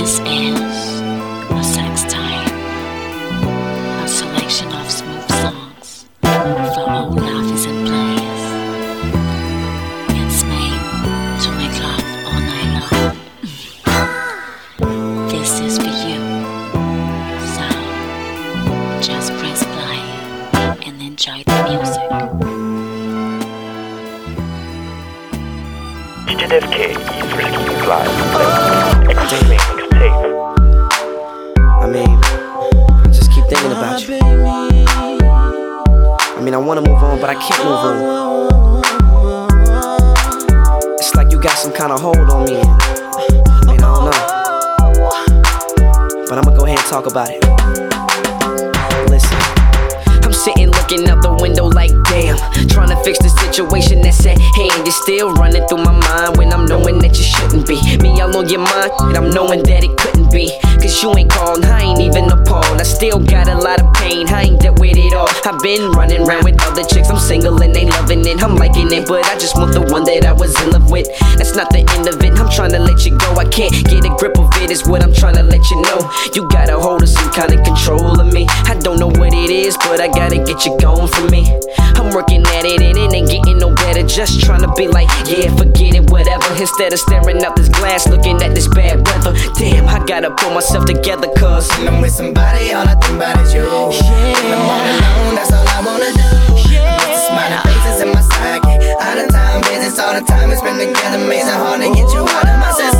This is but I gotta get you gone from me. I'm working at it and it ain't getting no better. Just trying to be like, yeah, forget it, whatever. Instead of staring out this glass, looking at this bad weather. Damn, I gotta pull myself together, cuz. When I'm with somebody, all I think about is you. Yeah. When I'm all alone, that's all I wanna do. Yeah. Smiling faces in my psyche. Out of time business all the time It's been together makes hard to get you out of my system.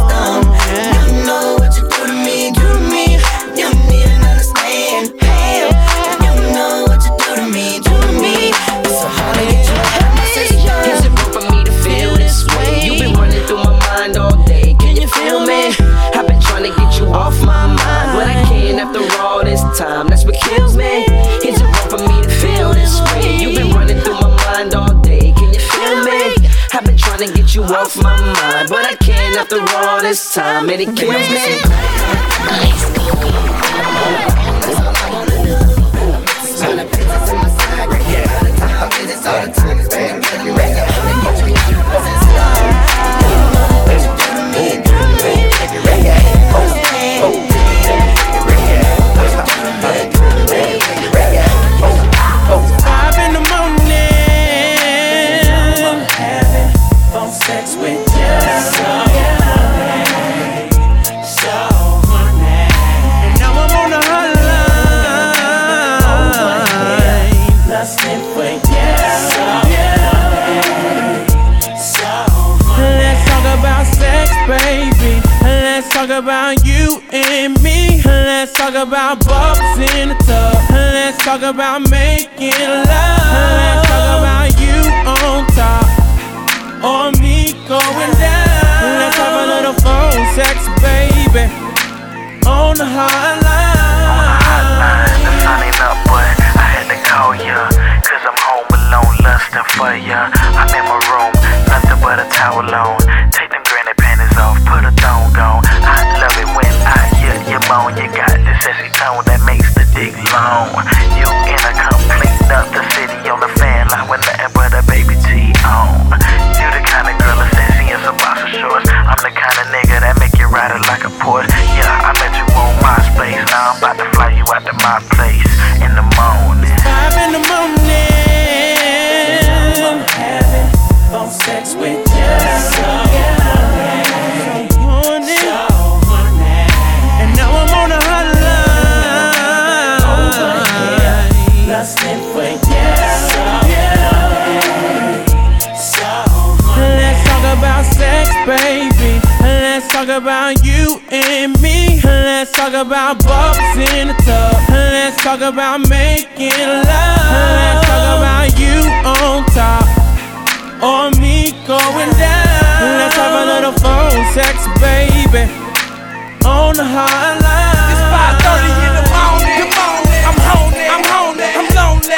off my mind, but I can't after all this time, and it kills me.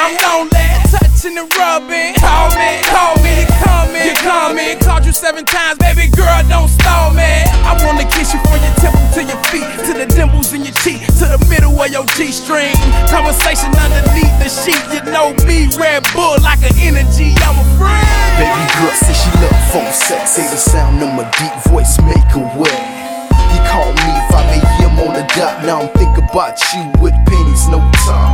I'm on lonely. Touching and rubbing. Call me, call me, call me. You call me. Called you seven times, baby girl, don't stall me. I wanna kiss you from your temple to your feet, to the dimples in your cheek, to the middle of your G string. Conversation underneath the sheet. You know me, Red Bull, like an energy, I'm a friend. Baby girl, say she love phone sex. Say the sound of my deep voice, make her wet. He called me 5 a.m. on the dot. Now I'm thinking about you with pennies, no time.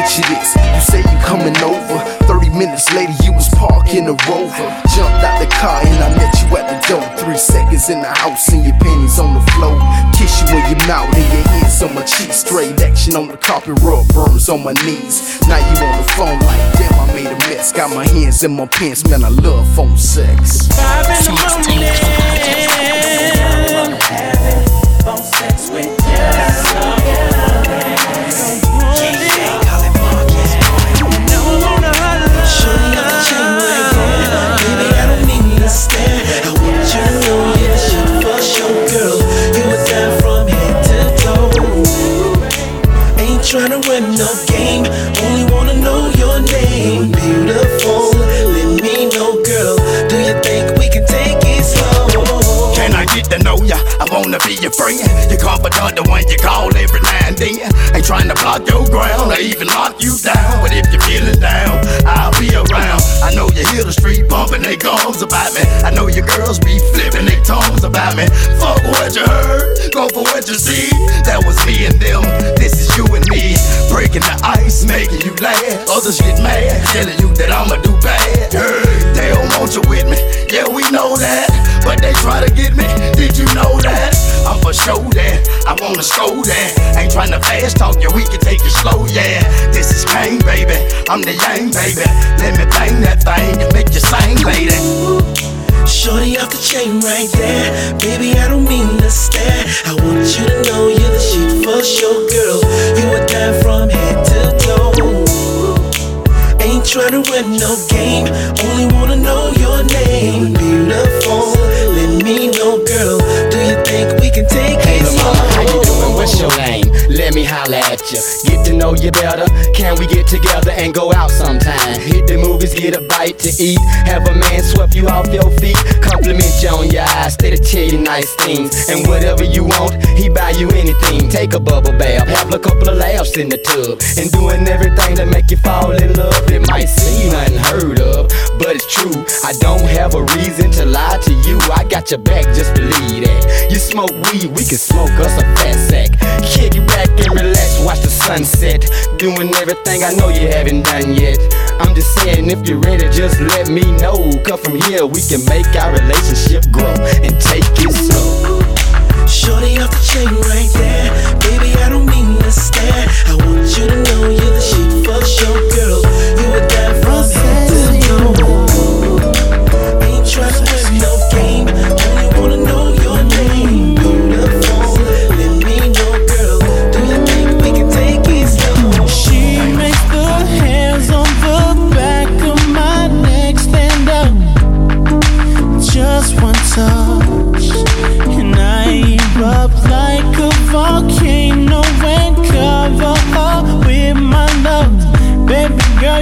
Picture this, you say you coming over. 30 minutes later, you was parking a rover. Jumped out the car and I met you at the door. Three seconds in the house and your panties on the floor. Kiss you in your mouth and your hands on my cheeks. Straight action on the carpet, rub burns on my knees. Now you on the phone like, damn, I made a mess. Got my hands in my pants, man, I love phone sex. Five in the morning. Be your friend. Your confidant, the one you call every now and then. Ain't trying to block your ground or even lock you down. But if you're feeling down, I'll be around. I know you hear the street bumping they gums about me. I know your girls be flipping their tongues about me. Fuck what you heard, go for what you see. That was me and them. This is you and me. Breaking the ice, making you laugh. Others get mad, telling you that I'ma do bad. Hey, they don't want you with me. Yeah, we know that. But they try to get me. Did you know that? I'm for sure that. I wanna score that. Ain't trying to fast talk, yeah, we can take it slow, yeah. This is pain, baby. I'm the yang, baby. Let me bang that thing and make you sing, lady. Shorty off the chain right there. Baby, I don't mean to stare. I want you to know you're the shit for sure, girl. You were down from head to toe. Ain't tryna win no game, only wanna know your name. Beautiful, can take Hey, it mama, how you doing? What's your name? Let me holla at you. Get to know you better. Can we get together and go out sometime? Hit the movies, get a bite to eat. Have a man sweep you off your feet. Compliment you on your eyes. Stay to tell you nice things. And whatever you want, he buy you anything. Take a bubble bath. Have a couple of laughs in the tub. And doing everything to make you fall in love. It might seem unheard of, but it's true. I don't have a reason to lie to you. I got your back, just believe that. You smoke weed, we can smoke us a fat sack. Kick back and relax, watch the sunset. Doing everything I know you haven't done yet. I'm just saying, if you're ready, just let me know. Come from here, we can make our relationship grow and take it slow. Shorty off the chain right there. Baby, I don't mean to stare. I want you to know you're the shit for sure, girl. You were down from head to toe. Ain't tryna win no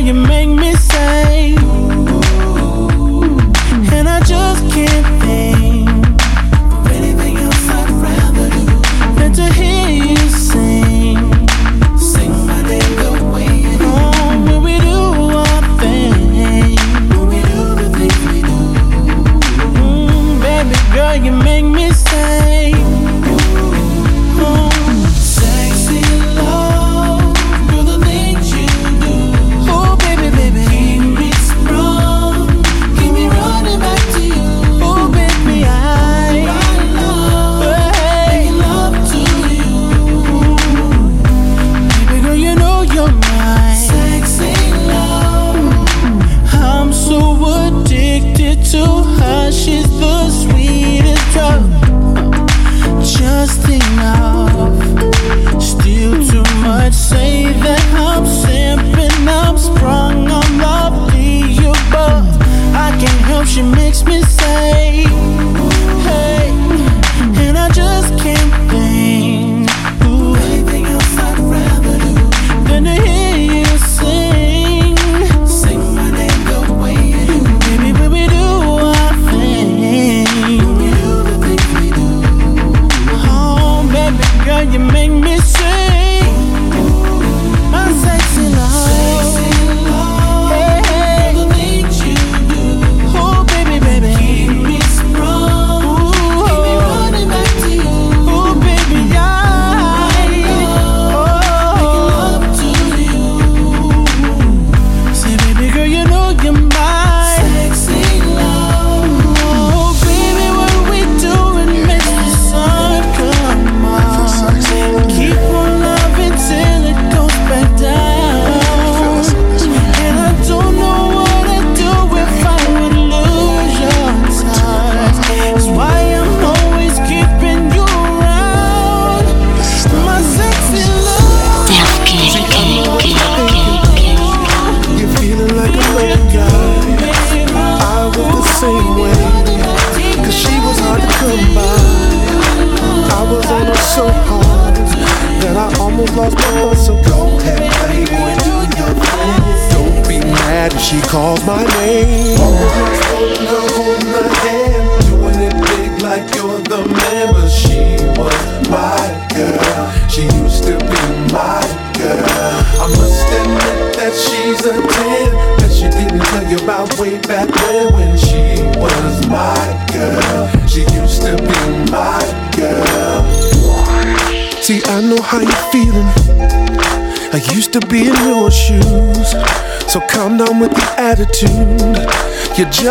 you make me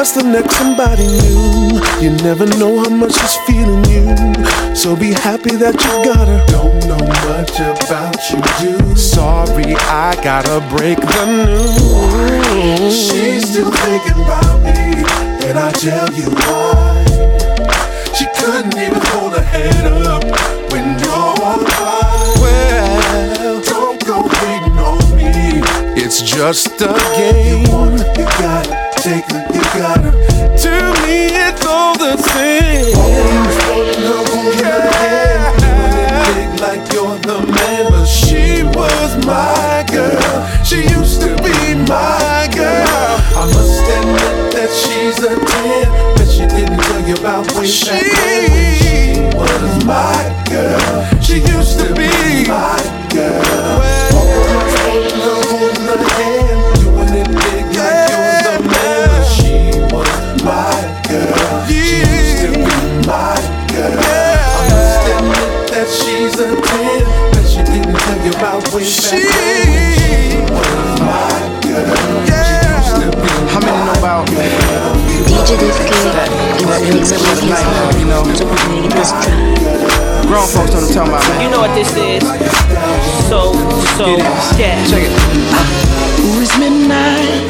You're the next somebody new. You never know how much she's feeling you. So be happy that you got her. Don't know much about you, do. Sorry, I gotta break the news. She's still thinking about me, and I tell you why. She couldn't even hold her head up when you're by. Well, don't go hating on me. It's just a game. You, want you gotta take her, you gotta. To me, it's all the same. Always holding her, holding her hand, doing it big like you're the man. But she was my girl. She used to be my girl. I must admit that she's a 10 that she didn't tell you about way back this. Grown folks know what I'm talking about, man. You know what this is. So, so, yeah. Check it. Ooh, it's midnight,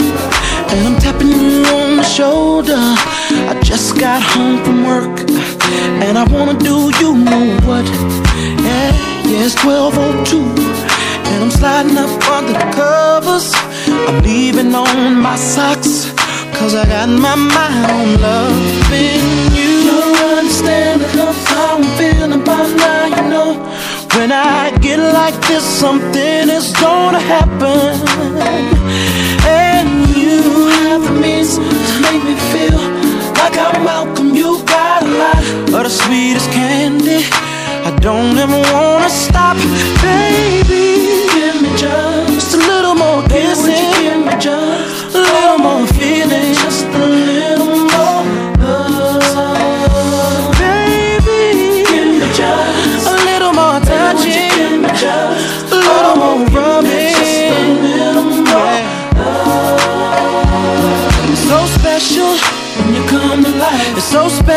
and I'm tapping you on the shoulder. I just got home from work, and I wanna do you know what? Yeah, yeah, it's 12:02, and I'm sliding up under the covers. I'm leaving on my socks, cause I got my mind on loving you. How I'm feeling about now, you know. When I get like this, something is gonna happen. And you have the means to make me feel like I'm welcome. You got a lot of the sweetest candy. I don't ever wanna stop, baby. Give me just a little more kissing.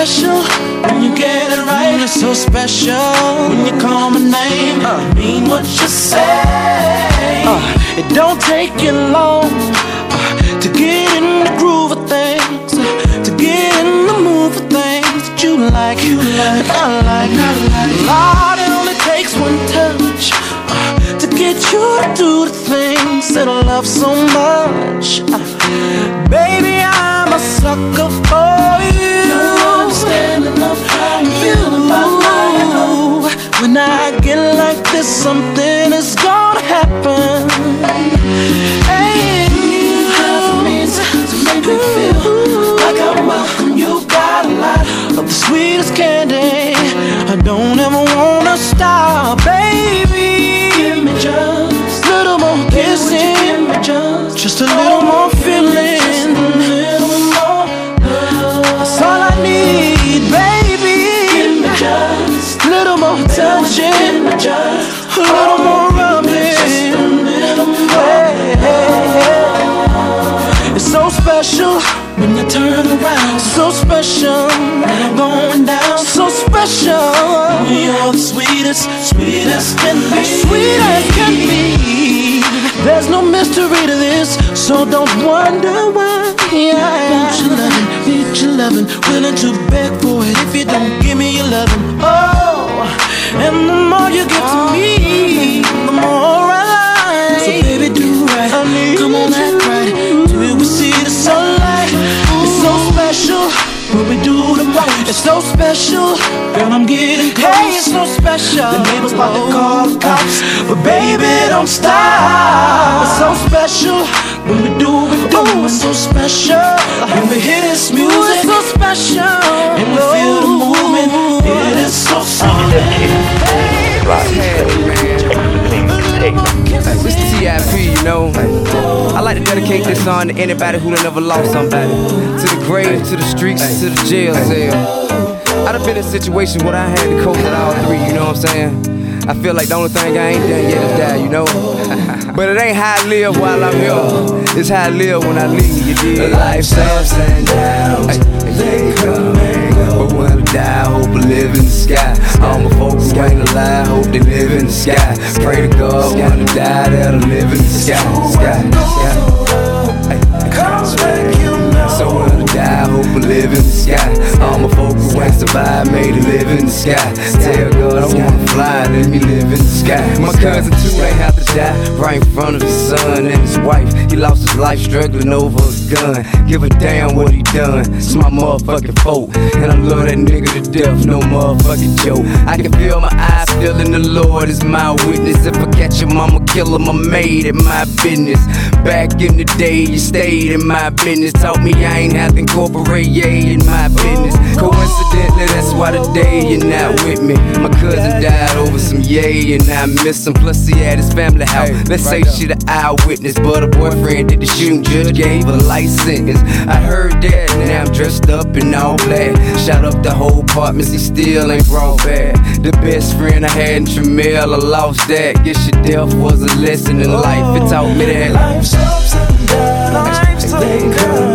Special when you get it right. It's so special when you call my name. Uh, mean what you say. Uh, it don't take you long uh, to get in the groove of things, uh, to get in the mood of things that you like. You like, I like, I like. Lord, it only takes one touch uh, to get you to do the things that I love so much. Uh, baby, I'm a sucker for When I get like this, something is gonna happen. And you have means to make me feel like I'm welcome. You got a lot of the sweetest candy. I don't ever wanna stop, baby. Give me just a little more kissing. Give me just, just a little more feeling. Turn around. So special going down. So special. You're the sweetest, sweetest can be. Sweet as can be. There's no mystery to this, so don't wonder why. Yeah. Want your loving, need your loving, willing to beg for it if you don't give me your loving. Oh, and the more you give to me, the more I. So baby, do right. Come on, special when we do the most. It's so special, girl. I'm getting close. Hey, it's so special The neighbors about to call the cops, but baby, don't stop. It's so special when we do what we do. It's so special when we hear this music. It's so special and we feel the movement. It is so soothing. It's TIP, you know. I like to dedicate this song to anybody who done never lost somebody. To the grave, to the streets, to the jail cell. I done been in a situation where I had to cope with all three, you know what I'm saying? I feel like the only thing I ain't done yet is die, you know? but it ain't how I live while I'm here. It's how I live when I leave, you dig? Life's ups and downs, they come die, I hope I live in the sky. All my folks ain't alive, hope they live in the sky. Pray to God when I die, that'll live in the sky. Sky, sky. Hope I live in the sky. All my folks who ain't survived, made it live in the sky. Tell God I wanna fly, let me live in the sky. My cousin Toot ain't have to die right in front of his son and his wife. He lost his life struggling over a gun. Give a damn what he done. It's my motherfucking fault. And I love that nigga to death, no motherfucking joke. I can feel my eyes feeling the Lord is my witness. If I catch him, I'ma kill him. I made it my business. Back in the day, you stayed in my business. Taught me I ain't have to yay in my business. Coincidentally, that's why today you're not with me. My cousin died over some yay, and I miss him. Plus, he had his family out. Let's say she the eyewitness, but her boyfriend did the shooting. Judge gave a life sentence. I heard that, now I'm dressed up in all black. Shot up the whole apartment, he still ain't brought back. The best friend I had in Tramiel, I lost that. Guess your death was a lesson in life. It taught me that Life's ups and downs, they come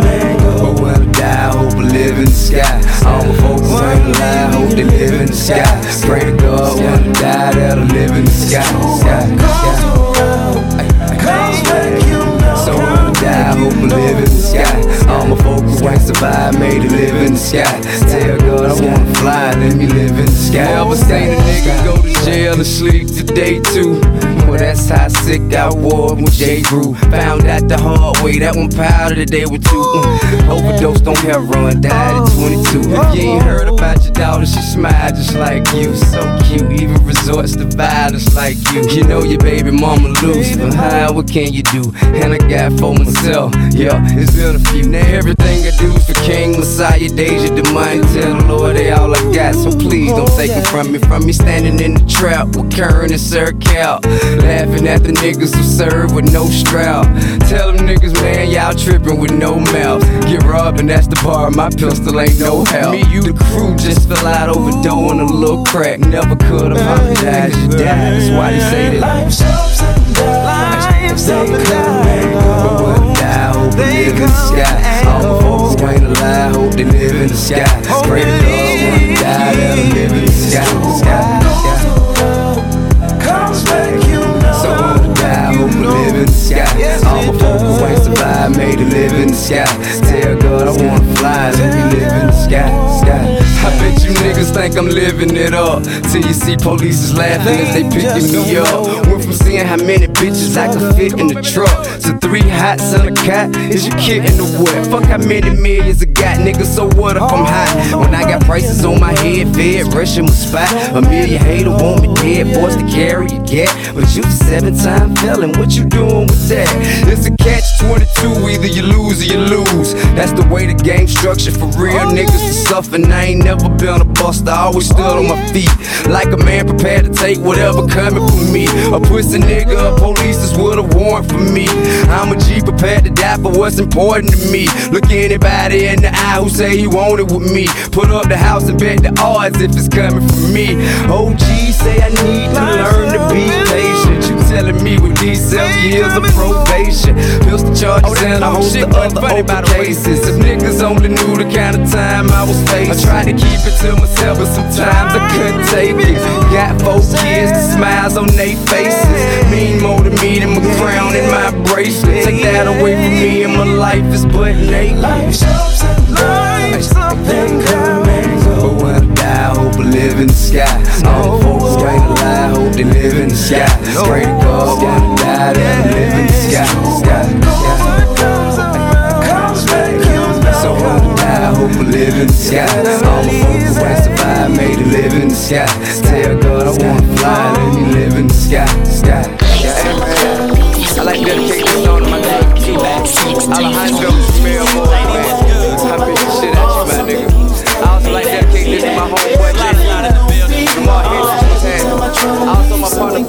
live in the sky. All my folks ain't alive, hope they live in the sky. Pray to God when I die, that'll live in the sky. sky, sky. I hope I live in the sky. All my folks who ain't survived, made it live in the sky. Tell God I wanna fly, let me live in the sky. Ever seen a nigga go to jail and sleep today too? Well, that's how sick I was when J. grew. Found out the hard way, that one powder were too. Mm. Overdosed on heroin, died at 22. If you ain't heard about your daughter, she smiled just like you. So cute, even resorts to violence like you. You know your baby mama loose, but how, what can you do? And I got for myself, yeah, it's been a few. Now everything I do is for King Messiah, Deyjah, the money. Tell the Lord they all I got, so please don't take it from me. From me standing in the trap with Karen and Sir Cal. Laughing at the niggas who serve with no strap. Tell them niggas, man, y'all tripping with no mouth. Get robbed and that's the bar, my pistol ain't no help. Me, you, the crew just fell out over dough in a little crack. Never could apologize, you died. That's why they say that. Life's ups and downs, they come and But hope they live in the sky. All my folks ain't alive, hope they live in the sky. Pray to God when I die, they'll live in the sky. sky, sky. Comes back, you know. So when I die, hope I live in the sky. Made it live in the sky. Tell God I wanna fly, let me live in the sky. sky. I bet you niggas think I'm living it up. Till you see police is laughing as they picking me up. Went from seeing how many bitches I could fit in the truck to three hots and a cat. Is you kidding the what? Fuck how many millions I got, nigga. So what if I'm hot? When I got prices on my head, fed, rushing with spot. A million hater want me dead, forced to carry a gat. But you a seven time felon, what you doing with that? It's a catch 22, either you lose or you lose. That's the way the game structured for real niggas to suffer. And I ain't never been a buster, I always stood on my feet. Like a man prepared to take whatever coming for me. A pussy nigga, a police is with a warrant for me. I'm a G prepared to die for what's important to me. Look anybody in the eye who say he want it with me. Put up the house and bet the odds if it's coming from me. OG say I need to learn to be patient. Telling me with these seven years of probation, pistol charges oh, and a host of other open cases. If niggas only knew the kind of time I was facing, I tried to keep it to myself, but sometimes I couldn't take it. Got four kids, the smiles on their faces. Mean more to me than my crown and my bracelet. Take that away from me, and my life is but naked. Life's ups and life's up and come live in the sky. All the folks ain't alive, hope they live in the sky. Pray to God when I die, they'll live in the sky. sky, sky. So when I die, hope I live in the sky. All my folks who ain't survived, made it live in the sky. Tell God I wanna fly. let me live in the sky, sky. Hey man, I like to dedicate this song to my Q. Alejandro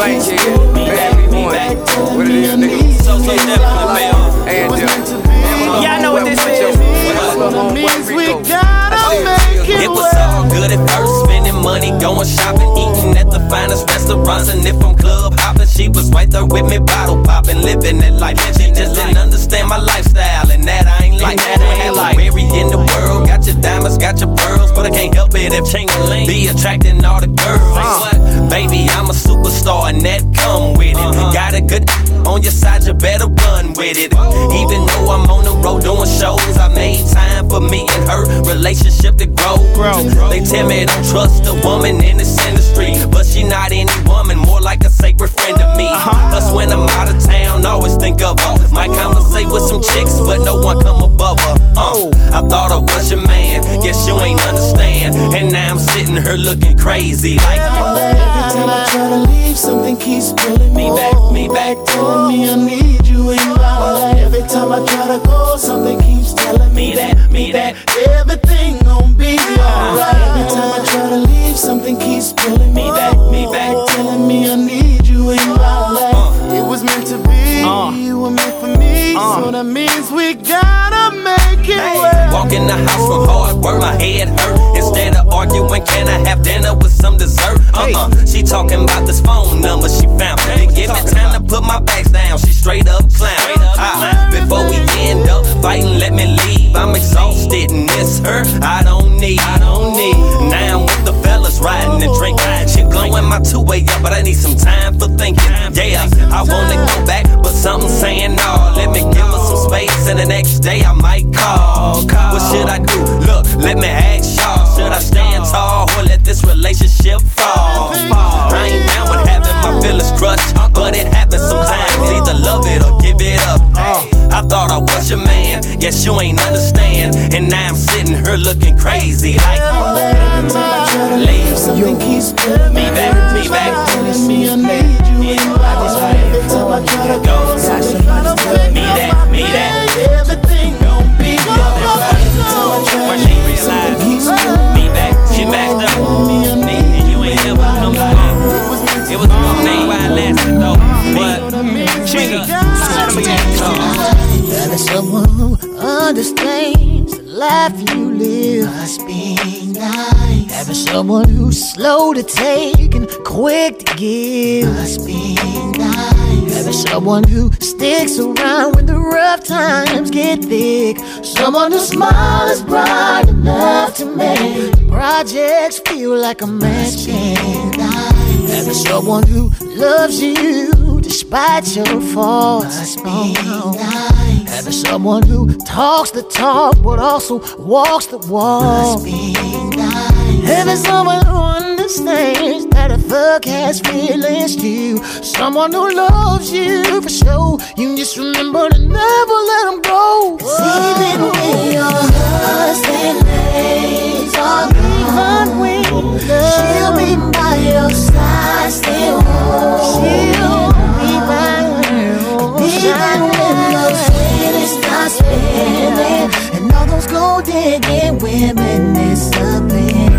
my partner Bank here. Man, we won. What it is, nigga? So, so definitely, And, uh, Y'all know what this is. Means we gotta make it It was all good at first, spending money, going shopping, eating at the finest restaurants. And if I'm club hopping, she was right there with me, bottle popping, living that life. And she just didn't understand my lifestyle, and that I ain't like that. I ain't like every in the world, got your diamonds, got your pearls, but I can't help it if Chingy be attracting all the girls. Baby, I'm a superstar, and that come with it. Uh-huh. Got a good on your side, you better run with it. Even though I'm on the road doing shows, I made time for me and her relationship to grow. They tell me don't trust a woman in this industry, but she not any woman, like a sacred friend to me. Plus, when I'm out of town, always think of her. Might conversate with some chicks, but no one come above her. Uh, I thought I was your man, guess you ain't understand. And now I'm sitting here looking crazy, like. Every time I try to leave, something keeps pulling me back, me back, telling me I need you in my life. Every time I try to go, something keeps telling me that, me that everything gon' be alright. Every time I try to leave, something keeps pulling me back, me back, we gotta make it work. Walk in the house from hard work, my head hurt. Instead of arguing, can I have dinner with some dessert? Uh uh She talking about this phone number she found. Didn't give me time to put my bags down. She straight up clown. Ah, before we end up fighting, let me leave. I'm exhausted and miss her. I don't need. I don't need. Now I'm with the fellas riding and drinking. She glowing my two way up, but I need some time for thinking. Yeah, I wanna go back, something saying no. Let me give her some space, and the next day I might call. What should I do? Look, let me ask y'all. Should I stand tall or let this relationship fall? I ain't down with having my feelings crushed, but it happens sometimes. Either love it or give it up. I thought I was your man, guess you ain't understand. And now I'm sitting here looking crazy like. Leave Something keeps pulling me back, me back. telling me I need I try to go, something trying to fit me that, me. That. Everything gon' be alright. Every time I try Where she realized me back, she backed up. And you ain't never come back. It was a name why I lasted though. But Trigger, Having someone who understands the life you live. Must be nice. Having someone who's slow to take and quick to give. Must be nice. Having someone who sticks around when the rough times get thick. Someone whose smile is bright enough to make projects feel like a match Having someone who loves you despite your faults. Oh, no. Having someone who talks the talk but also walks the walk. Having someone who understands that a thug has feelings too. Someone who loves you for sure. You just remember to never let them go. 'Cause even when your husband lays on even when she'll be by your side still. She'll be by your side. Even when those feelings start spinning and all those gold digging women disappear,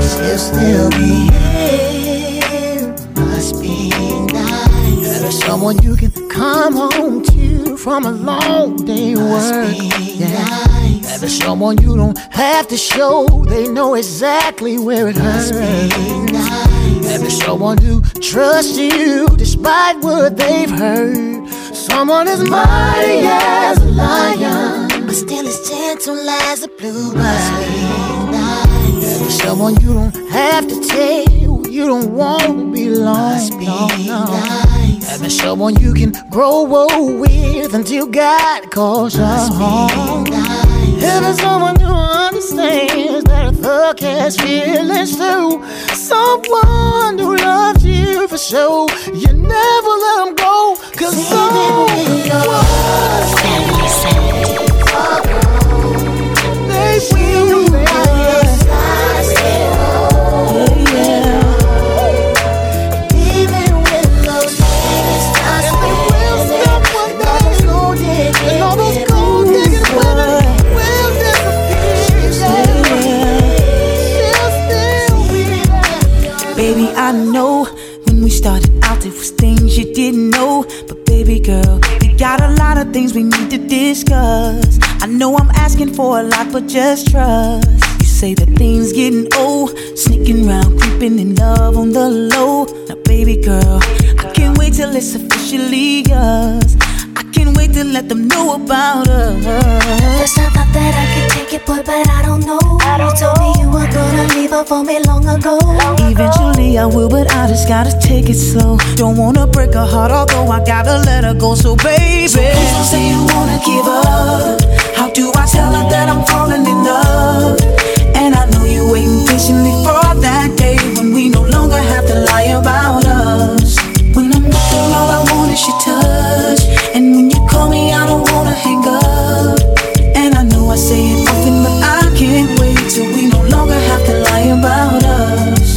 she'll still be here. Must be nice. Having someone you can come home to from a long day Must work. Yeah. Having someone you don't have to show, they know exactly where it hurts. Be nice. Having someone who trusts you despite what they've heard. Someone as mighty as a lion, but still as gentle as a bluebird. Having someone you don't have to tell, you don't want to be alone. No, no. Having someone you can grow old with until God calls you home. Nice. Having someone who understands that a thug has feelings too. Someone who loves you for sure. You never let them go. Cause someone of things we need to discuss. I know I'm asking for a lot, but just trust. You say that things getting old, sneaking around, creeping in love on the low. Now, baby girl, I can't wait till it's officially yours. I can't to let them know about us. First I thought that I could take it, boy, but I don't know. you told me you were gonna leave her for me long ago. Eventually I will, but I just gotta take it slow. Don't wanna break her heart, although I gotta let her go. So baby, so please don't say you wanna give up. How do I tell her that I'm falling in love? And I know you're waiting patiently for that day when we no longer have to lie about say it often, but I can't wait till we no longer have to lie about us.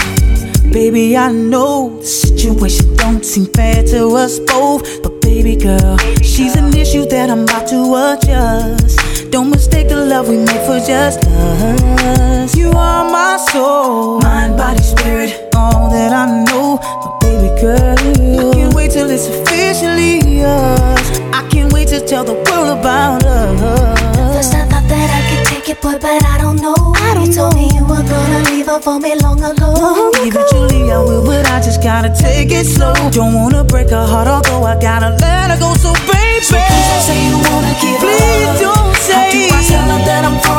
Baby, I know the situation don't seem fair to us both. But baby girl, she's an issue that I'm about to adjust. Don't mistake the love we made for just us. You are my soul, mind, body, spirit, all that I know. But baby girl, I can't wait till it's officially yours. I can't wait to tell the world about us. First I thought that I could take it, boy, but I don't know. I don't you told me you were gonna leave her for me long ago. Eventually I will, but I just gotta take it slow. Don't wanna break her heart, although I gotta let her go. So baby, so please don't say you wanna give Please up. don't say. How do I tell her that I'm falling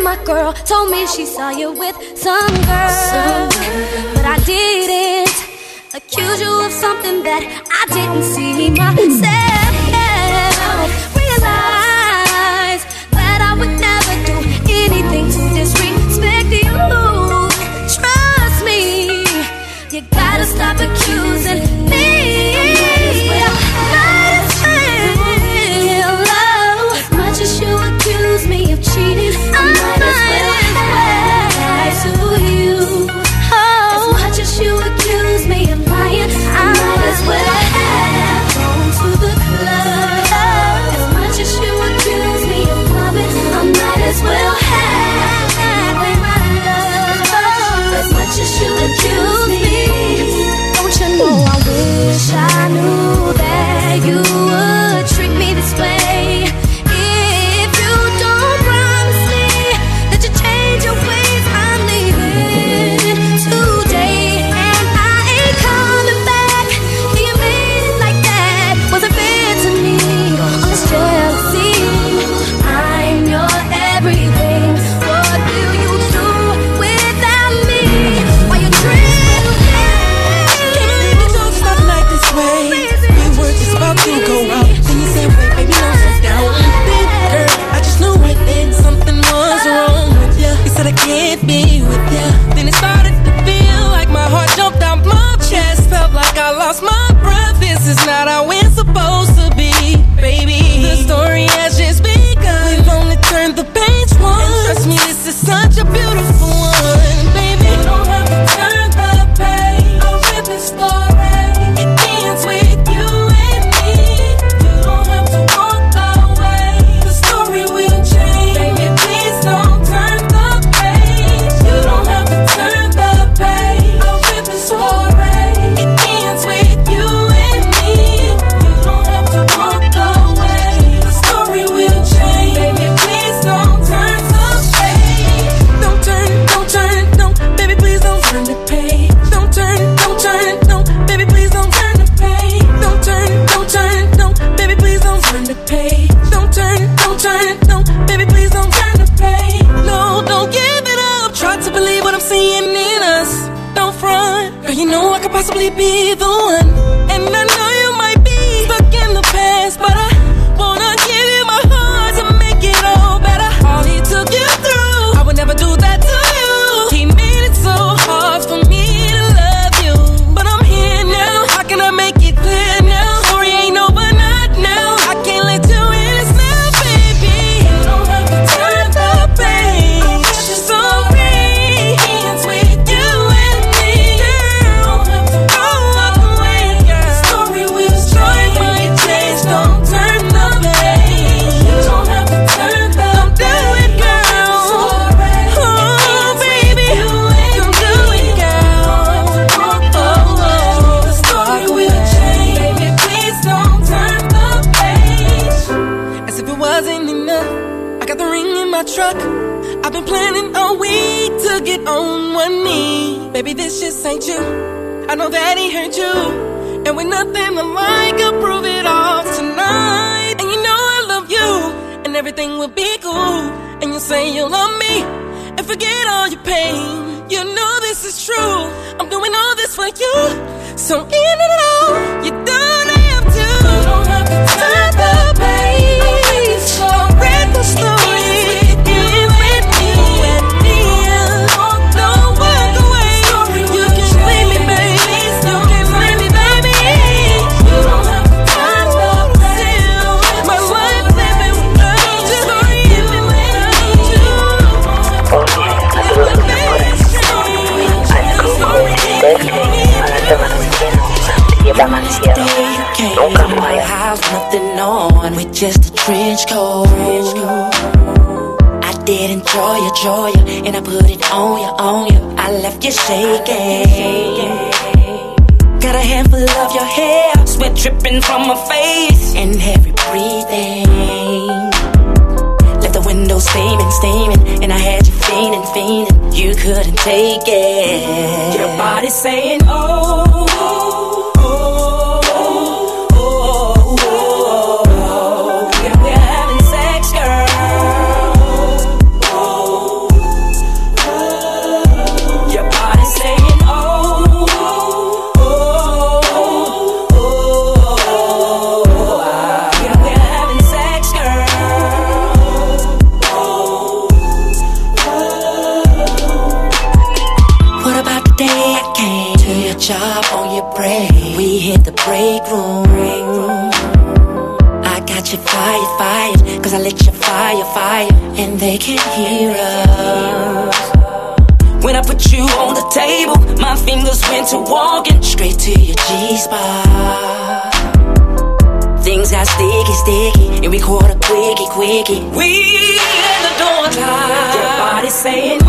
and my girl told me she saw you with some girl. But I didn't accuse you of something that I didn't see myself. Realize that I would never do anything to disrespect you. Trust me, you gotta stop accusing. saying stop on your break. We hit the break room. I got you fired, fired, cause I lit your fire, fire, and they can't hear us. When I put you on the table, my fingers went to walking straight to your G spot. Things got sticky, sticky, and we caught a quickie, quickie. We at the door. Your body saying,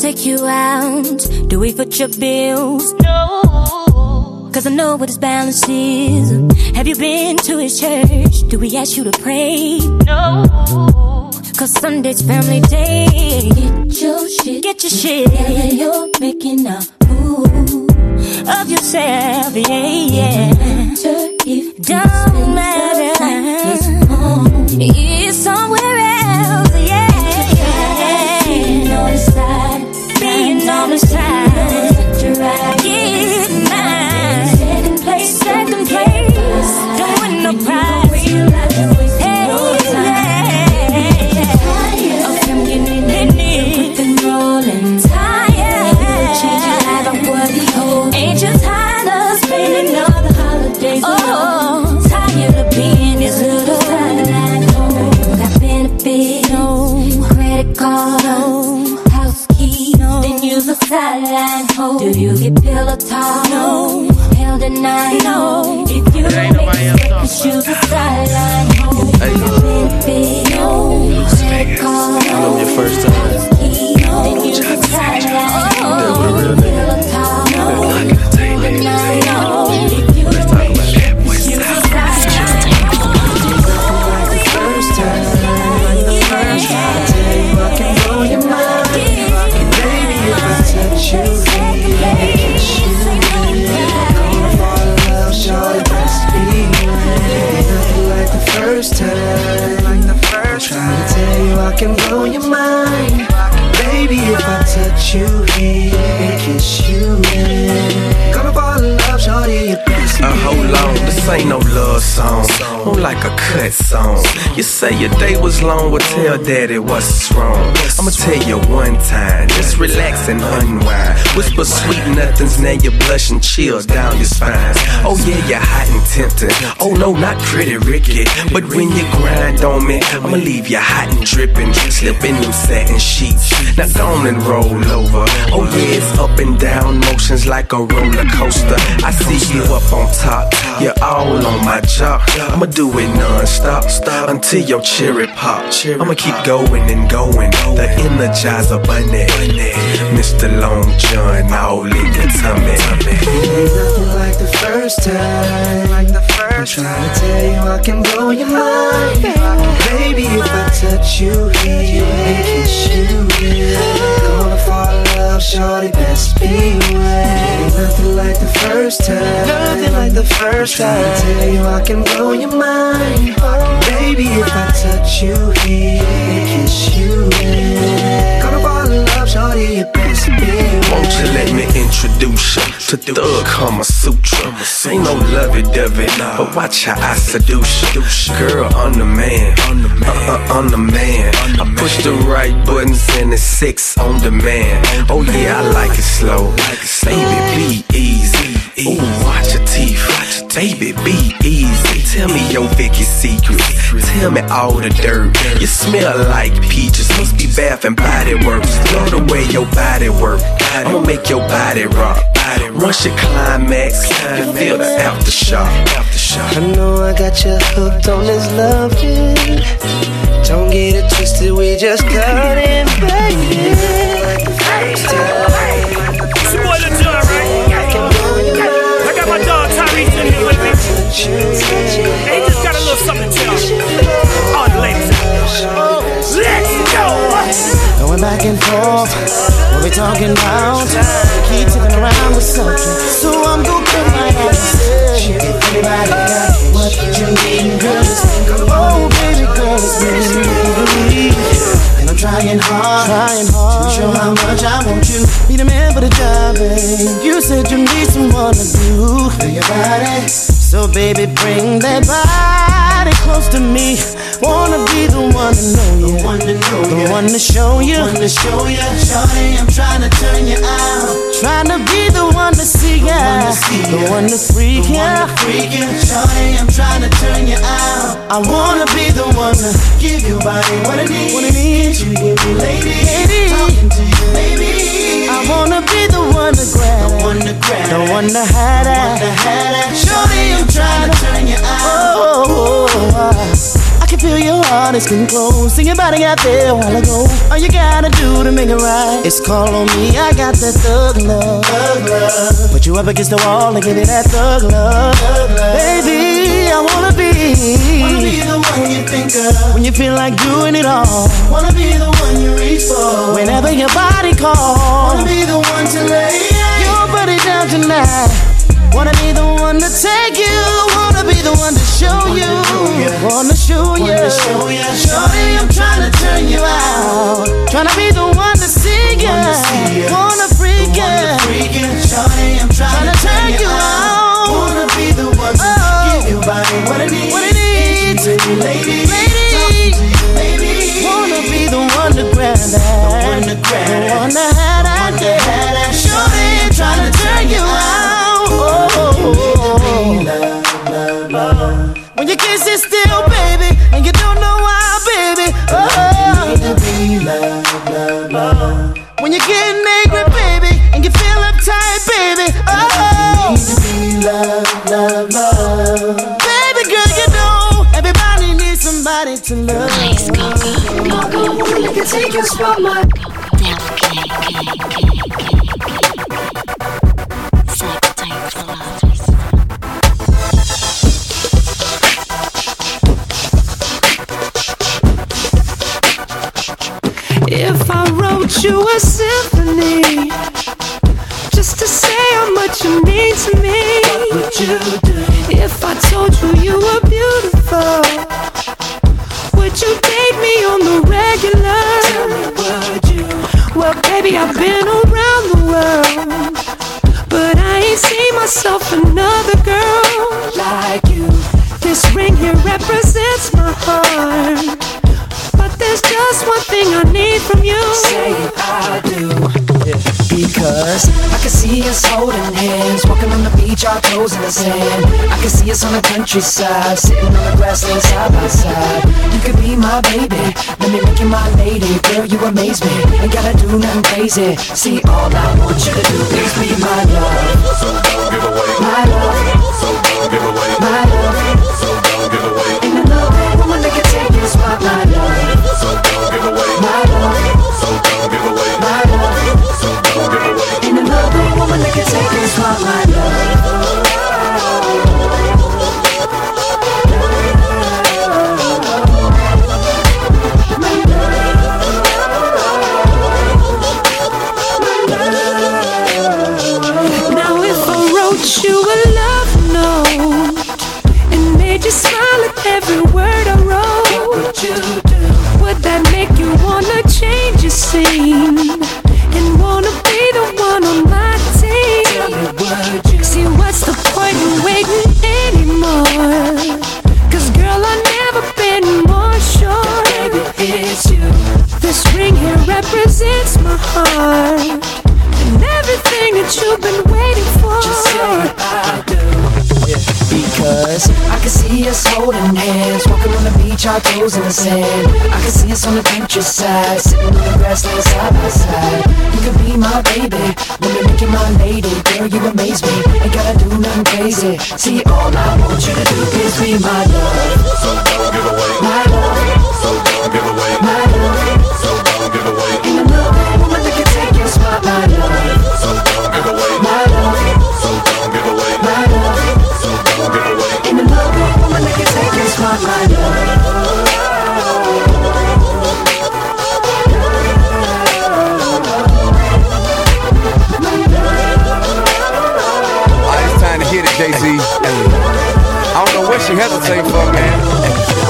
take you out? Do we foot your bills? No. Cause I know what his balance is. Have you been to his church? Do we ask you to pray? No. Cause Sunday's family day. Get your shit. Get your shit. Yeah, you're making a fool of yourself. Yeah, yeah. Don't ain't no love song. More like a cut song. You say your day was long, well tell daddy what's wrong. I'ma tell you one time, just relax and unwind. Whisper sweet nothings, now you blush and chills down your spine. Oh yeah, you're hot and tempting. Oh no, not pretty Ricky, but when you grind on me, I'ma leave you hot and dripping. Slip in them satin sheets. Now go on and roll over. Oh yeah, it's up and down motions like a roller coaster. I see you up on top, you're all on my jaw. I'ma do it non-stop Stop. until your cherry pop. I'ma keep going and going. The Energizer Bunny, Mr. Long John, all in your tummy. Ain't nothing like the first time. Like the first trying to tell you I can blow your mind. Baby, if I touch you here and kiss you here, gonna fall in love, shorty, best beware. Ain't nothing like the first time. Nothing like the first time. Trying to tell you I can blow your mind. Baby, if I touch you here and kiss you here, gonna fall in love, shorty, you best beware. Won't you let me introduce you to Thug Kama Sutra? Ain't no lovey dovey, but watch how I seduce you. Girl, I'm the man. Uh-uh, I'm the man. I push the right buttons and it's six on demand. Oh yeah, I like it slow. Baby, be easy. Ooh, watch your teeth. Baby, be easy. Tell me your Vicky secrets. Tell me all the dirt. You smell like peaches. Must be Bath and Body Works. Love the way your body work. I'ma make your body rock. Once you climax, you feel the aftershock. I know I got you hooked on this loving. Don't get it twisted, we just got in, baby. And forth, what we talking about? Keep tipping around with something, so I'm gonna put my ass anybody got what you need, girl, Oh, baby girl, it's me. And I'm trying hard, trying hard to show how much I want you. Be the man for the job, babe. You said you need someone to do for your body. So baby, bring that body close to me. Wanna be the one to know you, the one to know the one to show you, one to show you. I'm trying to turn you out. Trying to be the one to see ya, the one to freak ya. Shorty, I'm trying to turn you out. I wanna be the one to give your body what it needs. What it needs. You give me lady, talking to you, baby. I wanna be to grab, one to grab, one to have that. Shorty, I'm trying to turn you out. Oh, oh, oh. I can feel your heart is getting close. See your body out there a while ago. All you gotta do to make it right is call on me. I got that thug love. Thug love. Put you up against the wall and give me that thug love. Baby, I wanna be. Wanna be the one you think of when you feel like doing it all. Wanna be the one you reach for whenever your body calls. Wanna be the one to lay your body down tonight. Wanna be the one to take you. Wanna be the one to show you. Wanna show you. Shorty, I'm trying to turn you out. Trying to be the one to see you. Wanna freak you. Shorty, I'm trying to turn you out. Wanna be the one to oh. give your body what it needs. What it needs. Lady, lady, lady. Wanna be the one to grab that. The one to grab The one to have that. You can take another girl like you. This ring here represents my heart. But there's just one thing I need from you. Say I do. Because I can see us holding hands, walking on the beach, our toes in the sand. I can see us on the countryside, sitting on the grassland side by side. You could be my baby, let me make you my lady. Girl, you amaze me, ain't gotta do nothing crazy. See, all I want you to do is be my love. So don't give away my love. So don't give away my love. So don't give away. Ain't another woman take my love. So don't give away my love. woman that can take my love. you a love note and made you smile at every word I wrote. Would that make you wanna change your scene? And everything that you've been waiting for. Just say I do. Because I can see us holding hands, walking on the beach, our toes in the sand. I can see us on the countryside, sitting on the grassland side by side. You could be my baby, me make you my lady. Girl, you amaze me, ain't gotta do nothing crazy. See, all I want you to do is be my love. Jay Z. I don't know what she hesitating for, man.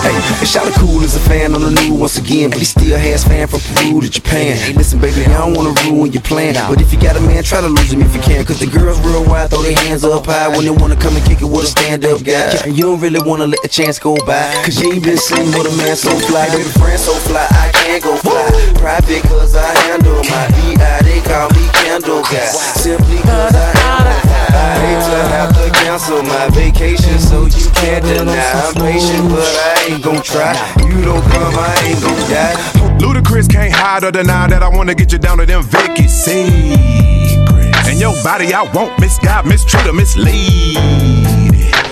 Hey, Shot cool as a fan on the new once again, but he still has fan from Peru to Japan. Hey, listen, baby, I don't wanna ruin your plan. But if you got a man, try to lose him if you can. Cause the girls worldwide throw their hands up high when they wanna come and kick it with a stand up guy. And you don't really wanna let the chance go by. Cause you ain't been seen with a man so fly. Baby, friend so fly, I can't go fly. Private cause I handle my VI, they call me Candle Guy. Simply cause I handle I hate to have to cancel my vacation, so you can't deny. I'm patient, but I ain't gon' try. You don't come, I ain't gon' die. Ludacris can't hide or deny that I wanna get you down to them Vicky secrets. And your body I won't misguide, mistreat or mislead.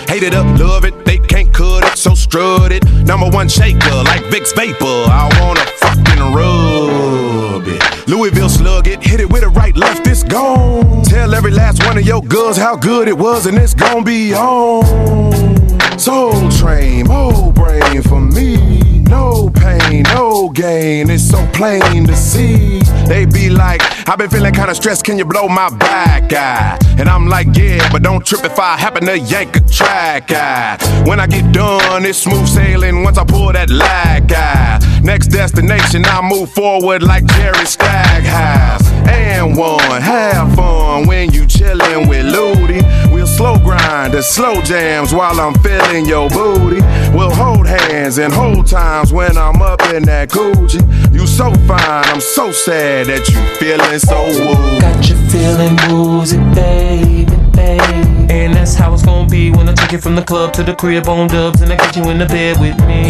Hate it up, love it, they can't cut it, so strut it. Number one shaker, like Vicks Vapor, I wanna fucking rub. Louisville slug it, hit it with a right, left, it's gone. Tell every last one of your girls how good it was, and it's gonna be on. Soul train, whole brain for me. No pain, no gain. It's so plain to see. They be like, I've been feeling kinda stressed. Can you blow my back out? And I'm like, yeah, but don't trip if I happen to yank a track out. When I get done, it's smooth sailing once I pull that lag out. Next destination, I move forward like Jerry Stackhouse. And one, have fun when you chillin' with Ludi. Slow grind the slow jams while I'm feeling your booty. We'll hold hands and hold times when I'm up in that coochie. You so fine, I'm so sad that you feeling so woo. Got you feeling woozy, baby, baby. And that's how it's gonna be when I take you from the club to the crib on dubs and I get you in the bed with me.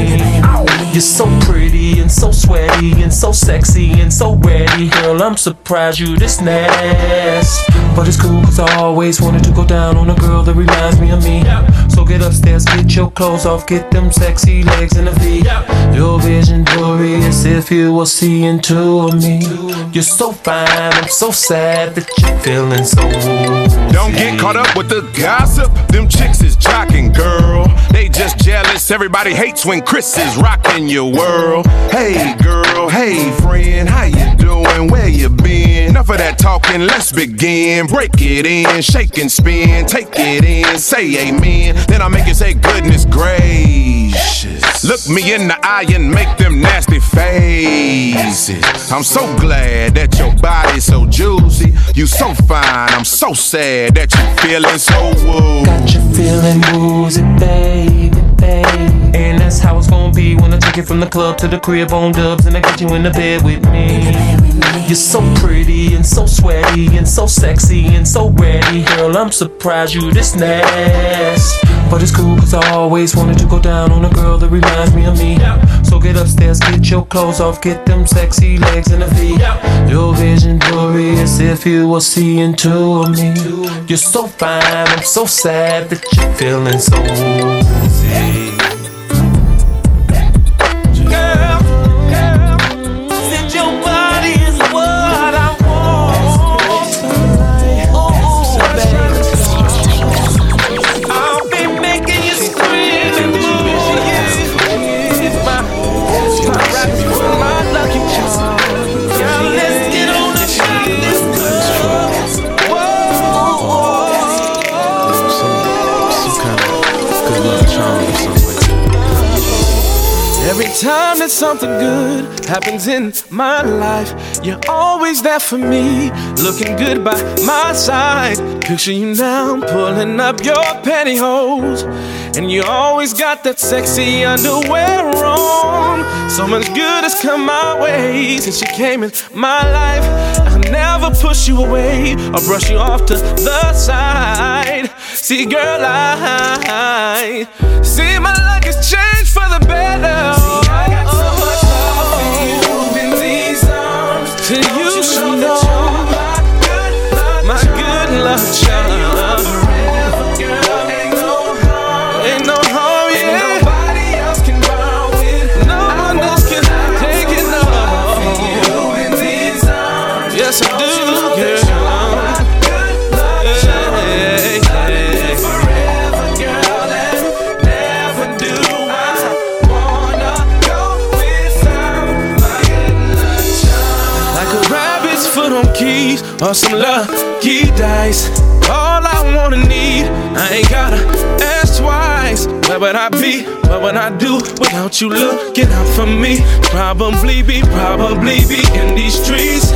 You're so pretty and so sweaty and so sexy and so ready. Girl, I'm surprised you this nasty. But it's cool cause I always wanted to go down on a girl that reminds me of me. So get upstairs, get your clothes off, get them sexy legs in the V. Your vision glorious if you were seeing two of me. You're so fine, I'm so sad that you're feeling so woo. Don't get caught up with the gossip. Them chicks is jocking, girl. They just jealous. Everybody hates when Chris is rocking your world. Hey, girl. Hey, friend. How you doing? Where you been? Enough of that talking. Let's begin. Break it in, shake and spin. Take it in, say amen. Then I make you say goodness gracious. Look me in the eye and make them nasty faces. I'm so glad that your body's so juicy. You so fine. I'm so sad that you feeling so woo. Got you feeling woozy, baby, baby. And that's how it's gonna be when I take you from the club to the crib on dubs and I get you in the bed with me. You're so pretty and so sweaty and so sexy and so ready. Girl, I'm surprised you this nasty. But it's cool cause I always wanted to go down on a girl that reminds me of me. So get upstairs, get your clothes off, get them sexy legs in a V. Your vision glorious if you were seeing two of me. You're so fine, I'm so sad that you're feeling so woozy. When something good happens in my life, you're always there for me, looking good by my side. Picture you now pulling up your pantyhose, and you always got that sexy underwear on. So much good has come my way since you came in my life. I'll never push you away or brush you off to the side. See, girl, I see my luck has changed for the better. See, oh, oh, or some lucky dice. All I wanna need, I ain't gotta ask twice. Where would I be? What would I do without you looking out for me? Probably be, probably be in these streets.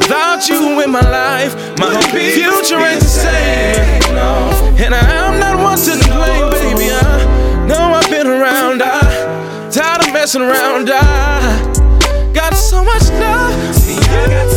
Without you in my life, my whole future ain't the same. And I'm not one to complain, baby. I know I've been around. I tired of messing around. I got so much love. See, I got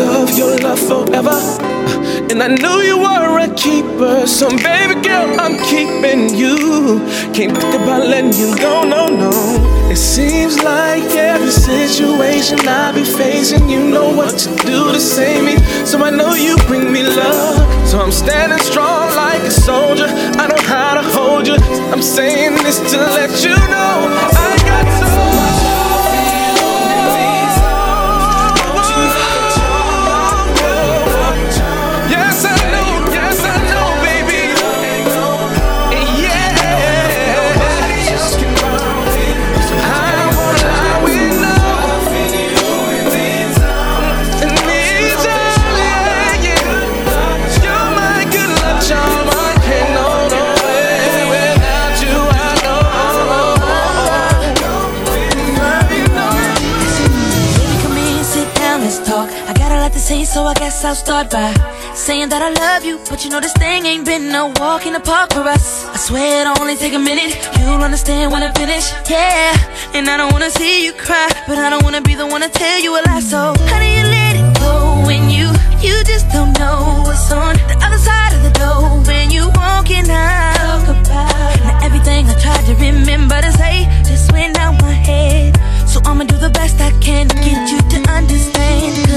of your love forever. And I knew you were a keeper, so baby girl, I'm keeping you. Can't think about letting you go, no, no. It seems like every situation I be facing, you know what to do to save me. So I know you bring me love. So I'm standing strong like a soldier. I know how to hold you. I'm saying this to let you know I got so I guess I'll start by saying that I love you. But you know this thing ain't been no walk in the park for us. I swear it'll only take a minute. You'll understand when I finish, yeah. And I don't wanna see you cry, but I don't wanna be the one to tell you a lie. So how do you let it go when you you just don't know what's on the other side of the door when you walking out? Talk about now everything I tried to remember to say just went out my head. So I'ma do the best I can to get you to understand.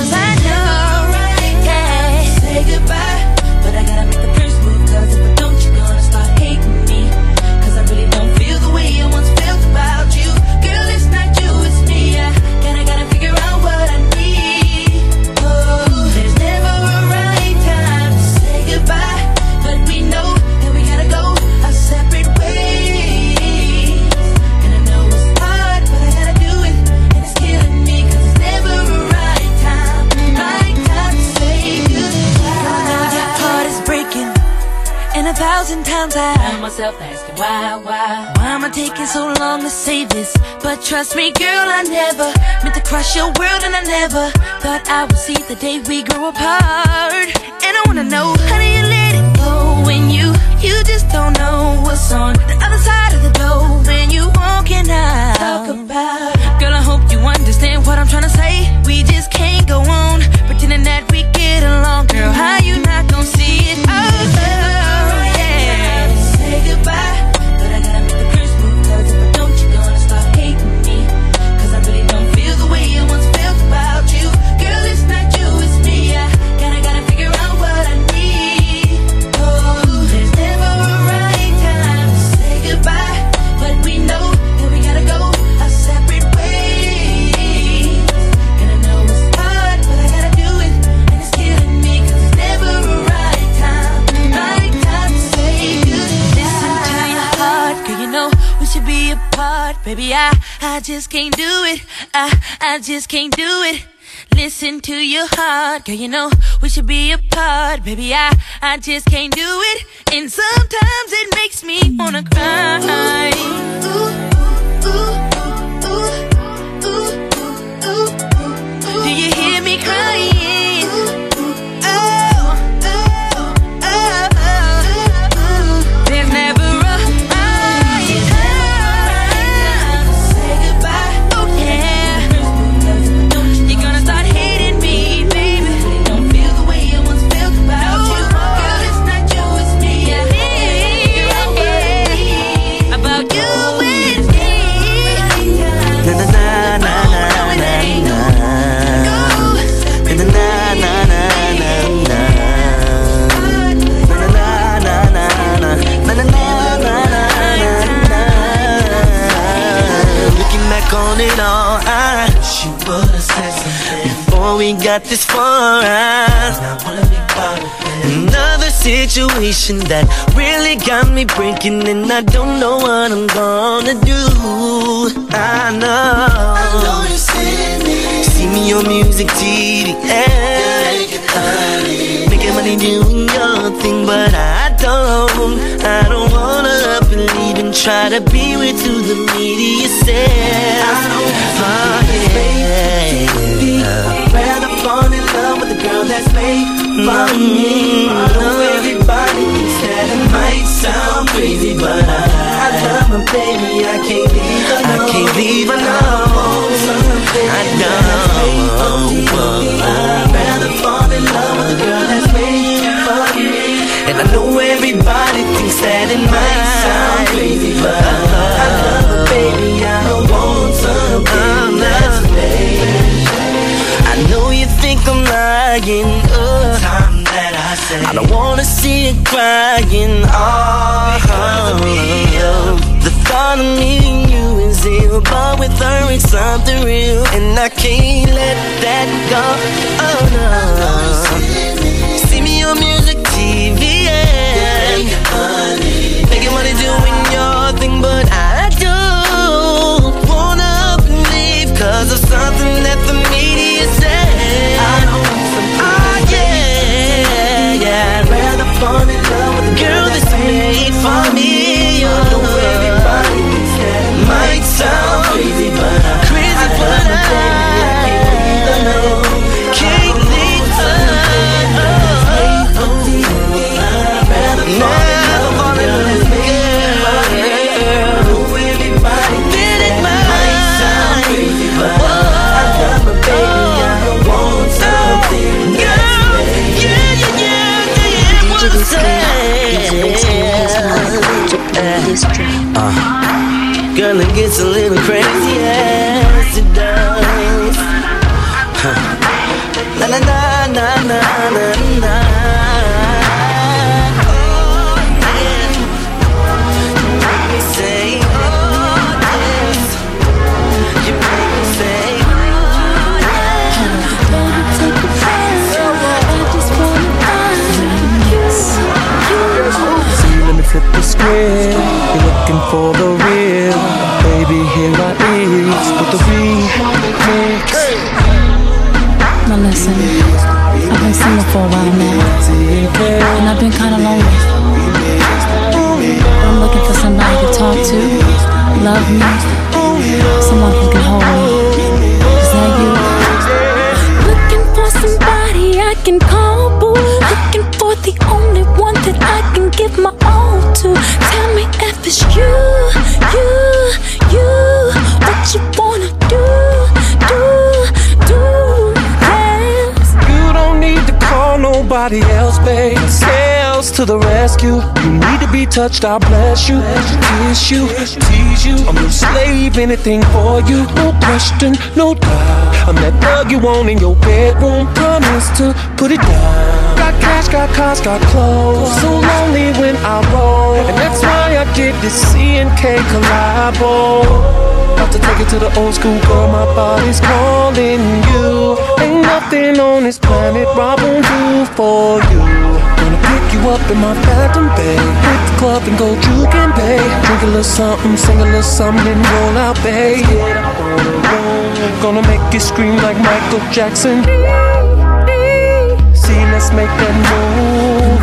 Thousand times I find myself asking why, why, why am I taking so long to say this? But trust me, girl, I never meant to crush your world, and I never thought I would see the day we grow apart. And I wanna know how do you let it go when you you just don't know what's on the other side of the door when you walking out. Talk about, girl, I hope you understand what I'm trying to say. We just can't go on pretending that we get along, girl. How you not gonna see it? Baby, I, I just can't do it. I, I just can't do it. Listen to your heart, girl. You know we should be apart, baby. I, I just can't do it, and sometimes it makes me wanna cry. Ooh, ooh, ooh, Do you hear me crying? Got this far. I wanna be part of it. Another situation that really got me breaking, and I don't know what I'm gonna do. I know. I know you see me. See me on music, TV, and making money doing your thing, but I don't. I don't wanna up and leave and try to be with you, the media says. I'd rather fall in love with a girl that's made for me. Mm-hmm. I might sound crazy, but I, I love my baby. I can't leave her. I can't leave alone. I know. I'd rather fall in love with a girl that's made for me. And I know everybody thinks that it might sound crazy, but I love her, baby. I don't want something that's made. I know you think I'm lying. Uh, I don't wanna see you crying. Oh, the thought of meeting you is ill, but with her it's something real, and I can't let that go. Oh no, see me on music, TV, and making money doing your thing, but I don't wanna and leave 'cause of something that fall in love with a Girl that's made for me. I know everybody thinks that. Might sound crazy, but I'm Crazy, but I Uh, girl, it gets a little crazy, yes, it does. Huh. Na na na na na na script. You're looking for the real. Baby, here I is with the remix. Now listen, I've been single for a while now, and I've been kinda lonely. I'm looking for somebody to talk to, love me, someone who can hold me. Is that you? Looking for somebody I can call boo. Looking for the only one that I can give my to. Tell me if it's you, you, you. What you wanna do, do, do? Dance. You don't need to call nobody else, babe. Sales to the rescue. You need to be touched, I bless you. Kiss you, tease you. I'm your slave, anything for you. No question, no doubt. I'm that thug you want in your bedroom. Promise to put it down. Got cash, got cars, got clothes. So lonely when I roll. And that's why I get this C and K collabo. About to take it to the old school, girl. My body's calling you. Ain't nothing on this planet I won't do for you. Gonna pick you up in my phantom bed. Hit the club and go juke and pay. Drink a little something, sing a little something, and roll out, babe. Gonna make you scream like Michael Jackson. See, let's make that move.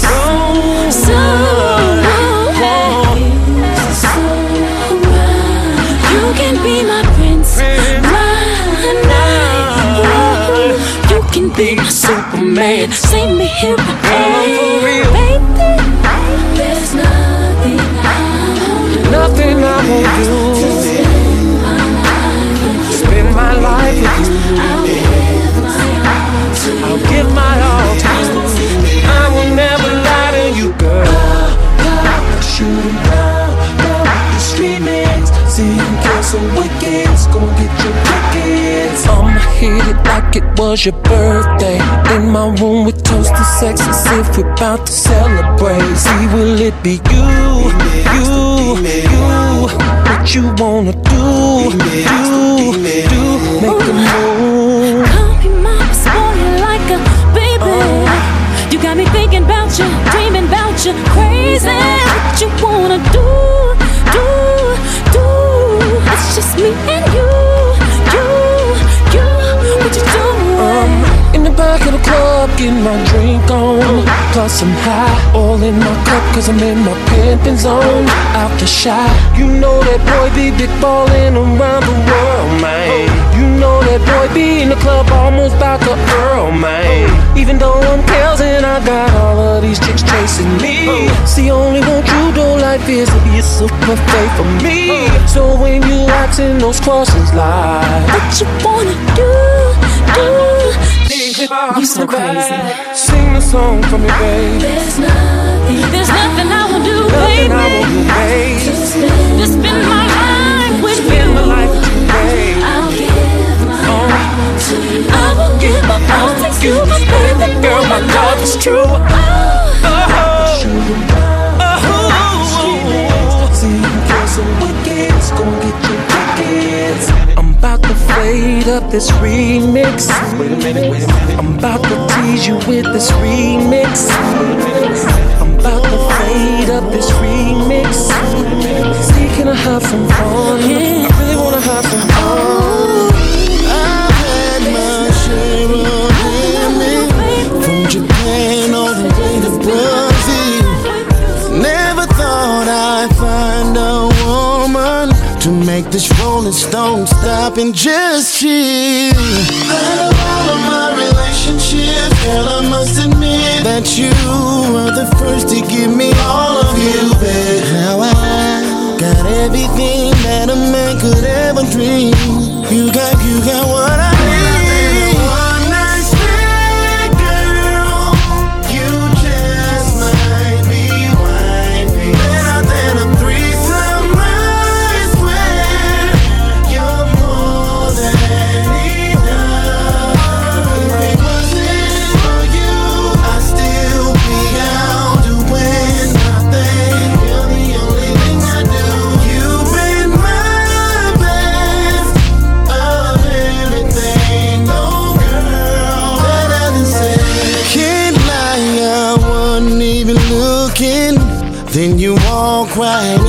So, You can be my prince, my. You can be my Superman. See me here, baby. There's nothing I won't do. Nothing I won't do. I'll give my all to you. I will never lie to you, girl. Shoot 'em down, down with the street names. See you kill some wickets. Go get your tickets. I'ma hit it like it was your birthday. In my room with toast to sex as if we're about to celebrate. See, will it be you, you, you? What you wanna do, do, do? Make a move. Me thinking about you, dreaming about you, crazy. What you wanna do, do, do? It's just me and you, you, you. What you doing? Um, in the back of the club, getting my drink on. Plus I'm high, all in my cup, cause I'm in my pimpin' zone. Out the shy, you know that boy be big ballin' around the world, man. You know that boy be in the club almost about the Earl, man. Even though I'm and I got all of these chicks chasing me. See, only want you, though, life is to be a super fake for me. So when you asking those questions like, What you wanna do, do? You so crazy. Sing the song for me, babe. There's nothing, there's nothing I will do, baby. I will do, babe. Just spend, just spend my life with Spend you. my life with you, babe. I'll give my uh-huh. all to you. I will give my all to you, my baby. Girl, my love is true. Fade up this remix. Wait a minute, wait a minute. I'm about to tease you with this remix. I'm about to fade up this remix. See, can I have some fun? I really wanna have some fun. This rolling stone stop and just chill. Out of all of my relationships, girl, I must admit that you were the first to give me all of you, babe. Now I got everything that a man could ever dream. You got, you got what I right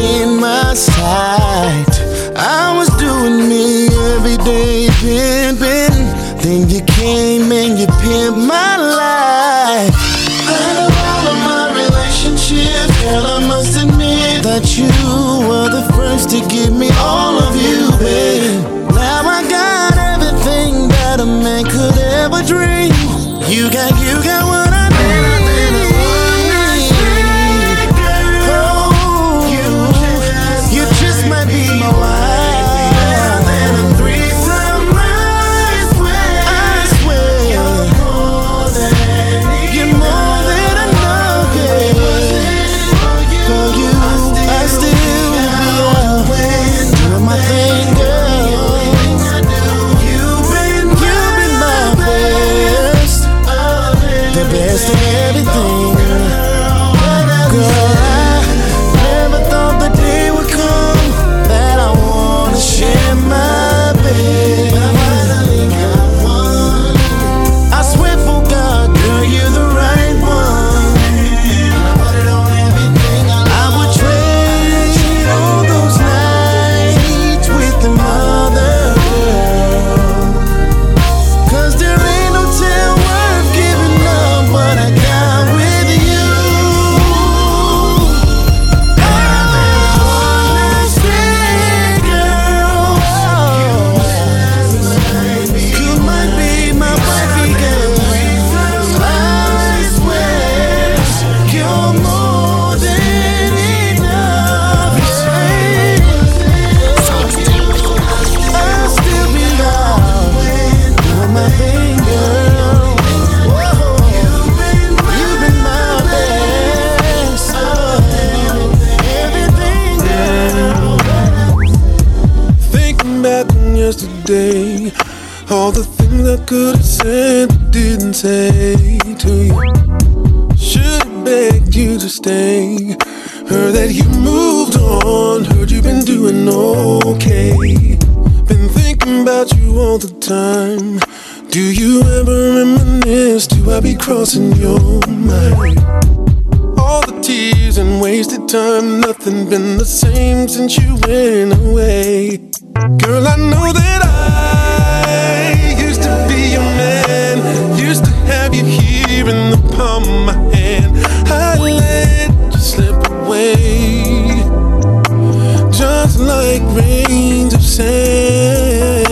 like grains of sand.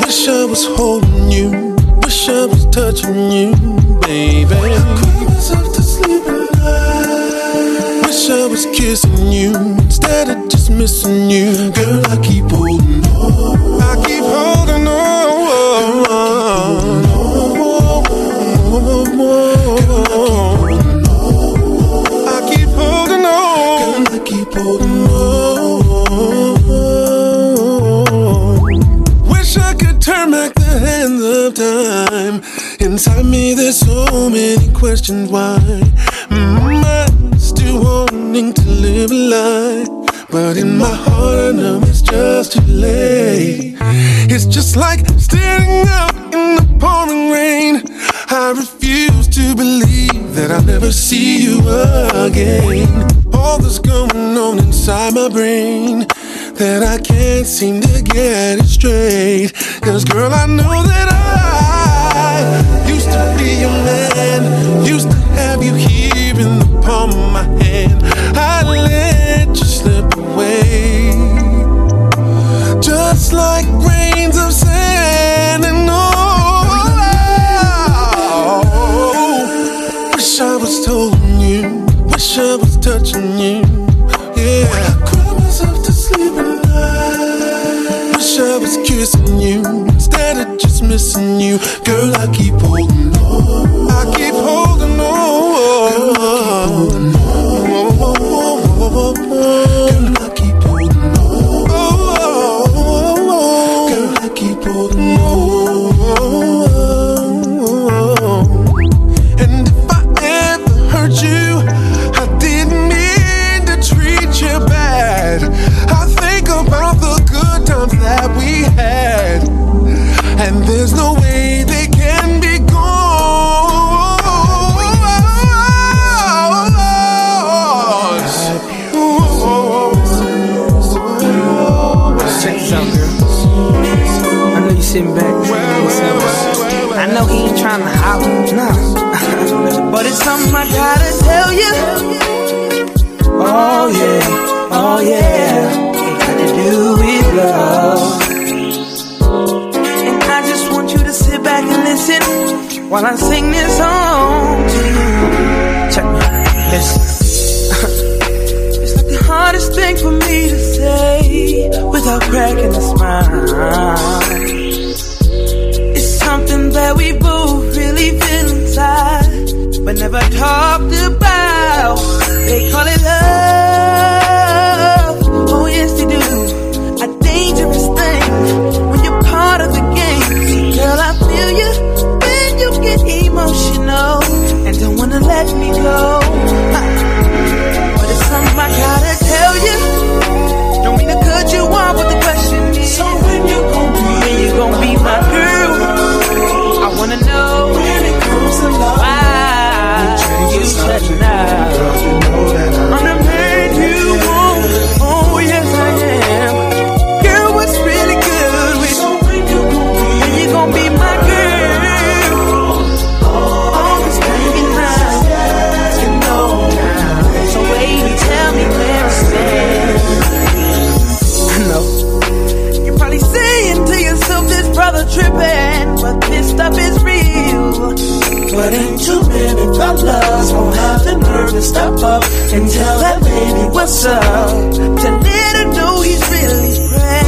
Wish I was holding you, wish I was touching you, baby. Wish I was kissing you instead of just missing you. Inside me, there's so many questions why. Mm, I'm still wanting to live a lie. But in my heart, I know it's just too late. It's just like standing out in the pouring rain. I refuse to believe that I'll never see you again. All that's going on inside my brain that I can't seem to get it straight. Cause girl, I know that I used to be your man, used to have you here in the palm of my hand. I let you slip away, just like grains missing you. Girl, I keep holding on. I keep holding I know you sitting back. I know he ain't trying to holler. Nah. but it's something I gotta tell you. Oh yeah, oh yeah. It got to do with love. And I just want you to sit back and listen while I sing this song to you. Check me. Listen. it's like the hardest thing for me to say without cracking a smile. That we both really feel inside, but never talked about. They call it love. Oh, yes, they do. A dangerous thing when you're part of the game. Girl, I feel you when you get emotional and don't wanna let me go. But ain't too many fellas won't have the nerve to step up and tell that baby what's up. To let her know he's really